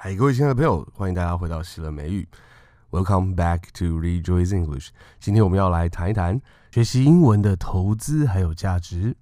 嗨，各位亲爱的朋友，欢迎大家回到喜乐美语。Welcome back to Rejoice English。今天我们要来谈一谈学习英文的投资还有价值。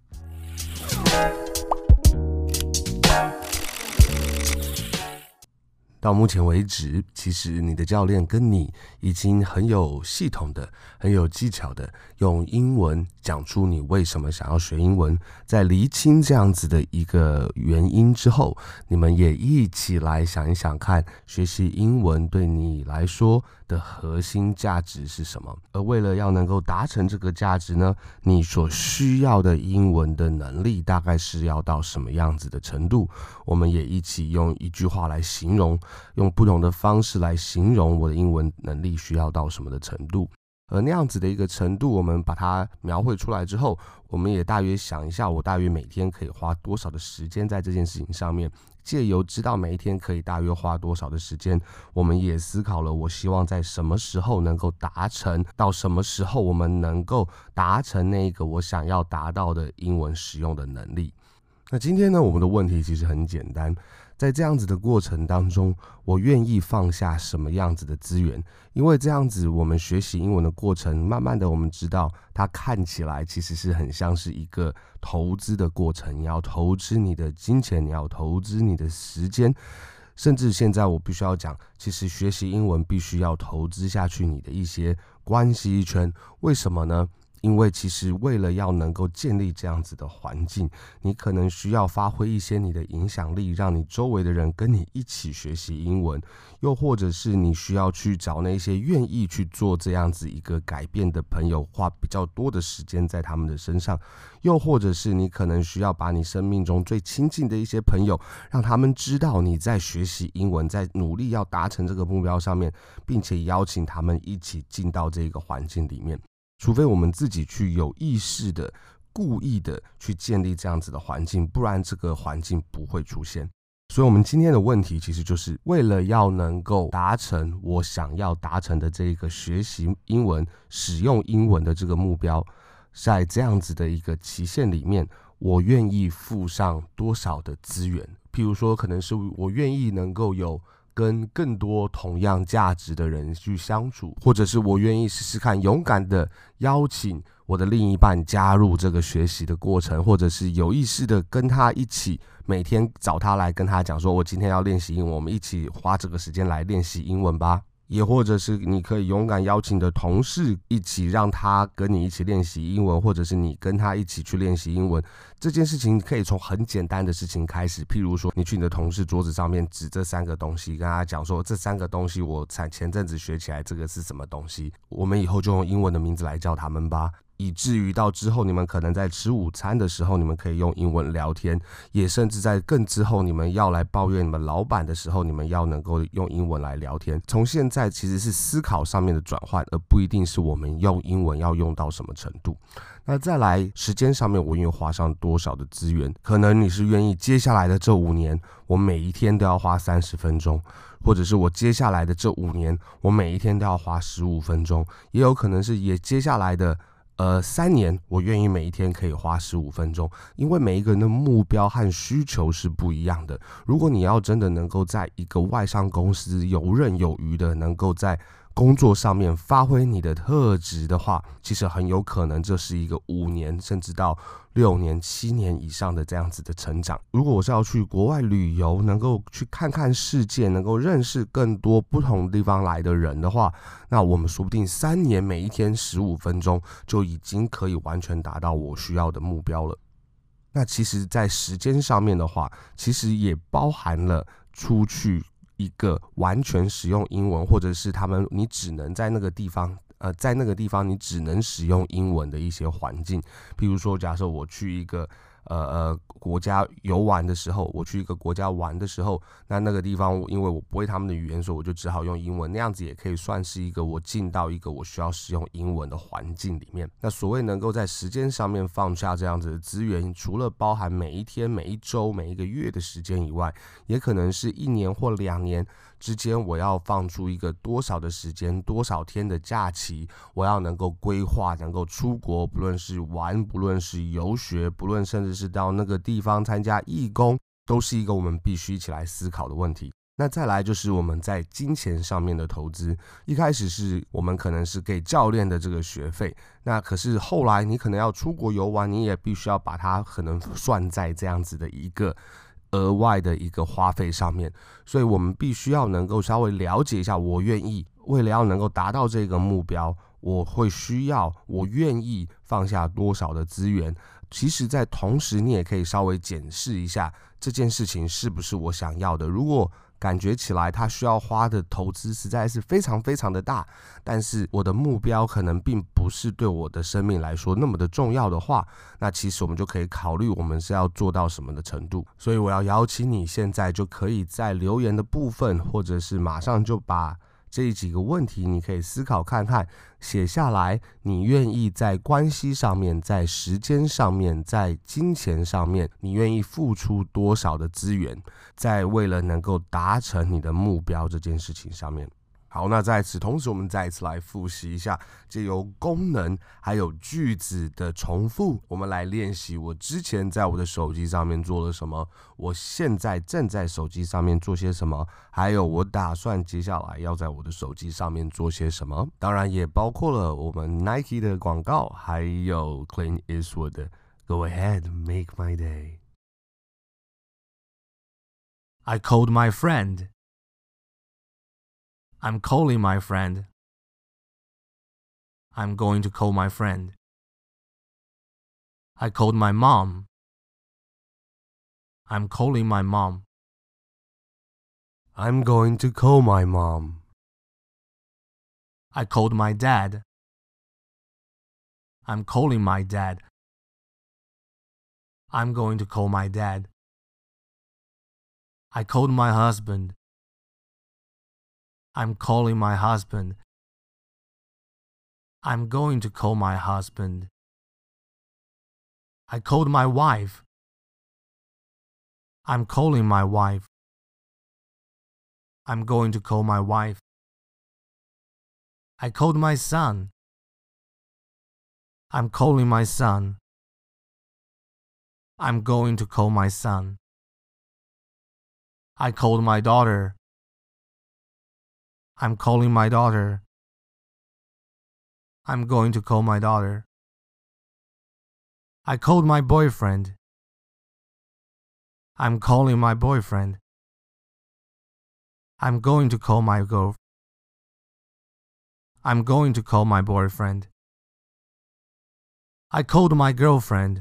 到目前为止，其实你的教练跟你已经很有系统的、很有技巧的用英文讲出你为什么想要学英文。在厘清这样子的一个原因之后，你们也一起来想一想看，学习英文对你来说的核心价值是什么？而为了要能够达成这个价值呢，你所需要的英文的能力大概是要到什么样子的程度？我们也一起用一句话来形容。用不同的方式来形容我的英文能力需要到什么的程度，而那样子的一个程度，我们把它描绘出来之后，我们也大约想一下，我大约每天可以花多少的时间在这件事情上面。借由知道每一天可以大约花多少的时间，我们也思考了，我希望在什么时候能够达成，到什么时候我们能够达成那个我想要达到的英文使用的能力。那今天呢，我们的问题其实很简单。在这样子的过程当中，我愿意放下什么样子的资源？因为这样子，我们学习英文的过程，慢慢的，我们知道它看起来其实是很像是一个投资的过程。你要投资你的金钱，你要投资你的时间，甚至现在我必须要讲，其实学习英文必须要投资下去你的一些关系圈。为什么呢？因为其实为了要能够建立这样子的环境，你可能需要发挥一些你的影响力，让你周围的人跟你一起学习英文，又或者是你需要去找那些愿意去做这样子一个改变的朋友，花比较多的时间在他们的身上，又或者是你可能需要把你生命中最亲近的一些朋友，让他们知道你在学习英文，在努力要达成这个目标上面，并且邀请他们一起进到这个环境里面。除非我们自己去有意识的、故意的去建立这样子的环境，不然这个环境不会出现。所以，我们今天的问题其实就是为了要能够达成我想要达成的这个学习英文、使用英文的这个目标，在这样子的一个期限里面，我愿意付上多少的资源？譬如说，可能是我愿意能够有。跟更多同样价值的人去相处，或者是我愿意试试看，勇敢的邀请我的另一半加入这个学习的过程，或者是有意识的跟他一起，每天找他来跟他讲说，我今天要练习英文，我们一起花这个时间来练习英文吧。也或者是你可以勇敢邀请你的同事一起，让他跟你一起练习英文，或者是你跟他一起去练习英文。这件事情可以从很简单的事情开始，譬如说，你去你的同事桌子上面指这三个东西，跟他讲说，这三个东西我前前阵子学起来，这个是什么东西？我们以后就用英文的名字来叫他们吧。以至于到之后，你们可能在吃午餐的时候，你们可以用英文聊天；也甚至在更之后，你们要来抱怨你们老板的时候，你们要能够用英文来聊天。从现在其实是思考上面的转换，而不一定是我们用英文要用到什么程度。那再来时间上面，我愿意花上多少的资源？可能你是愿意接下来的这五年，我每一天都要花三十分钟，或者是我接下来的这五年，我每一天都要花十五分钟，也有可能是也接下来的。呃，三年，我愿意每一天可以花十五分钟，因为每一个人的目标和需求是不一样的。如果你要真的能够在一个外商公司游刃有余的，能够在工作上面发挥你的特质的话，其实很有可能这是一个五年甚至到六年、七年以上的这样子的成长。如果我是要去国外旅游，能够去看看世界，能够认识更多不同地方来的人的话，那我们说不定三年每一天十五分钟就已经可以完全达到我需要的目标了。那其实，在时间上面的话，其实也包含了出去。一个完全使用英文，或者是他们你只能在那个地方，呃，在那个地方你只能使用英文的一些环境，比如说，假设我去一个。呃呃，国家游玩的时候，我去一个国家玩的时候，那那个地方，因为我不会他们的语言，所以我就只好用英文。那样子也可以算是一个我进到一个我需要使用英文的环境里面。那所谓能够在时间上面放下这样子的资源，除了包含每一天、每一周、每一个月的时间以外，也可能是一年或两年之间，我要放出一个多少的时间、多少天的假期，我要能够规划，能够出国，不论是玩，不论是游学，不论甚至。是到那个地方参加义工，都是一个我们必须一起来思考的问题。那再来就是我们在金钱上面的投资，一开始是我们可能是给教练的这个学费，那可是后来你可能要出国游玩，你也必须要把它可能算在这样子的一个额外的一个花费上面，所以我们必须要能够稍微了解一下，我愿意为了要能够达到这个目标，我会需要，我愿意放下多少的资源。其实，在同时，你也可以稍微检视一下这件事情是不是我想要的。如果感觉起来，它需要花的投资实在是非常非常的大，但是我的目标可能并不是对我的生命来说那么的重要的话，那其实我们就可以考虑我们是要做到什么的程度。所以我要邀请你现在就可以在留言的部分，或者是马上就把。这几个问题，你可以思考看看，写下来。你愿意在关系上面，在时间上面，在金钱上面，你愿意付出多少的资源，在为了能够达成你的目标这件事情上面。好，那在此同时，我们再一次来复习一下，借由功能还有句子的重复，我们来练习我之前在我的手机上面做了什么，我现在正在手机上面做些什么，还有我打算接下来要在我的手机上面做些什么。当然，也包括了我们 Nike 的广告，还有 Clint Eastwood 的 Go ahead, make my day. I called my friend. I'm calling my friend. I'm going to call my friend. I called my mom. I'm calling my mom. I'm going to call my mom. I called my dad. I'm calling my dad. I'm going to call my dad. I called my husband. I'm calling my husband. I'm going to call my husband. I called my wife. I'm calling my wife. I'm going to call my wife. I called my son. I'm calling my son. I'm going to call my son. I called my daughter. I'm calling my daughter. I'm going to call my daughter. I called my boyfriend. I'm calling my boyfriend. I'm going to call my girl. I'm going to call my boyfriend. I called my girlfriend.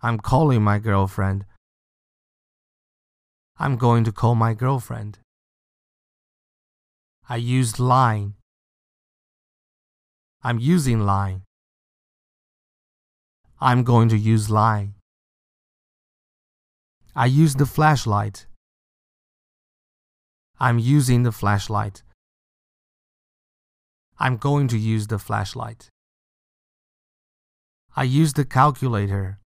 I'm calling my girlfriend. I'm going to call my girlfriend. I used line. I'm using line. I'm going to use line. I use the flashlight. I'm using the flashlight. I'm going to use the flashlight. I use the calculator.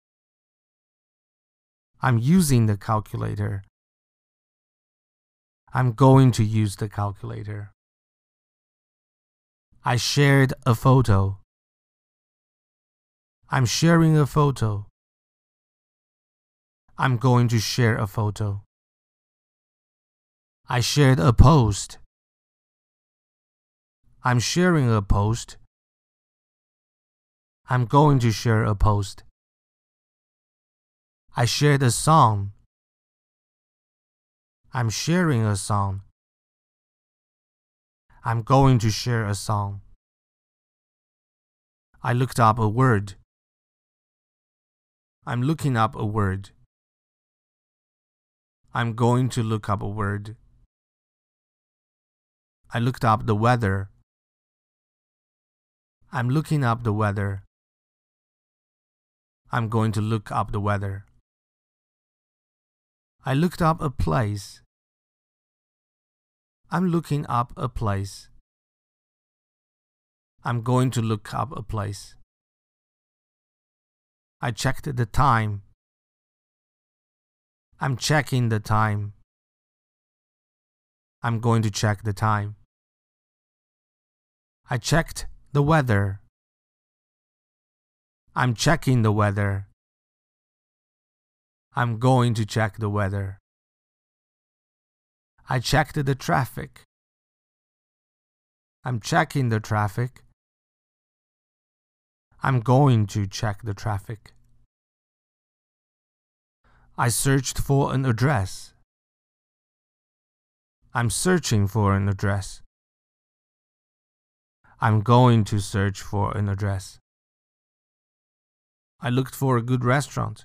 I'm using the calculator. I'm going to use the calculator. I shared a photo. I'm sharing a photo. I'm going to share a photo. I shared a post. I'm sharing a post. I'm going to share a post. I shared a song. I'm sharing a song. I'm going to share a song. I looked up a word. I'm looking up a word. I'm going to look up a word. I looked up the weather. I'm looking up the weather. I'm going to look up the weather. I looked up a place. I'm looking up a place. I'm going to look up a place. I checked the time. I'm checking the time. I'm going to check the time. I checked the weather. I'm checking the weather. I'm going to check the weather. I checked the traffic. I'm checking the traffic. I'm going to check the traffic. I searched for an address. I'm searching for an address. I'm going to search for an address. I looked for a good restaurant.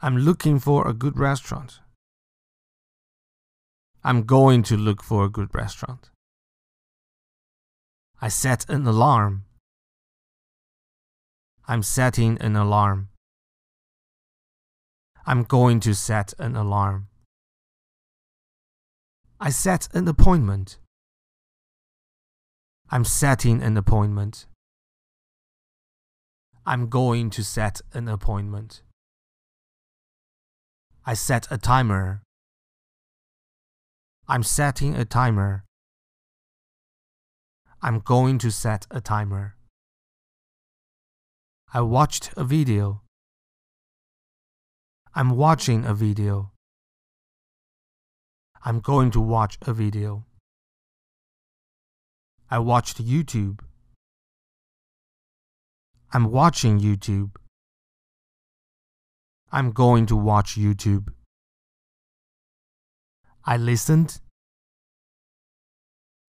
I'm looking for a good restaurant. I'm going to look for a good restaurant. I set an alarm. I'm setting an alarm. I'm going to set an alarm. I set an appointment. I'm setting an appointment. I'm going to set an appointment. I set a timer. I'm setting a timer. I'm going to set a timer. I watched a video. I'm watching a video. I'm going to watch a video. I watched YouTube. I'm watching YouTube. I'm going to watch YouTube. I listened.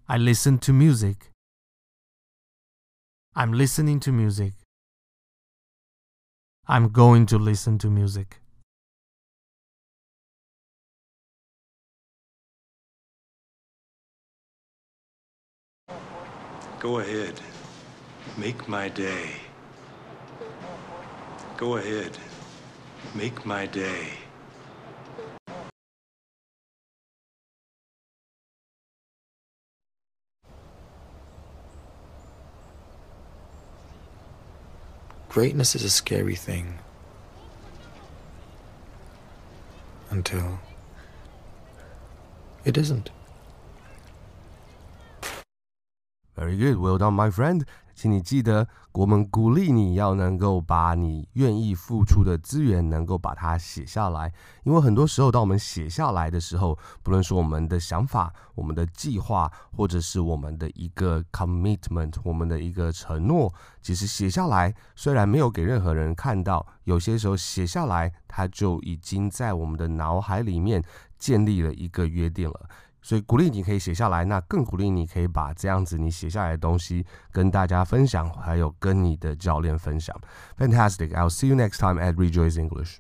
I listened to music. I'm listening to music. I'm going to listen to music. Go ahead. Make my day. Go ahead. Make my day. Greatness is a scary thing. Until it isn't. Very good, well done, my friend. 请你记得，我们鼓励你要能够把你愿意付出的资源，能够把它写下来。因为很多时候，当我们写下来的时候，不论是我们的想法、我们的计划，或者是我们的一个 commitment，我们的一个承诺，其实写下来虽然没有给任何人看到，有些时候写下来，它就已经在我们的脑海里面建立了一个约定了。所以鼓励你可以写下来，那更鼓励你可以把这样子你写下来的东西跟大家分享，还有跟你的教练分享。Fantastic! I'll see you next time at Rejoice English.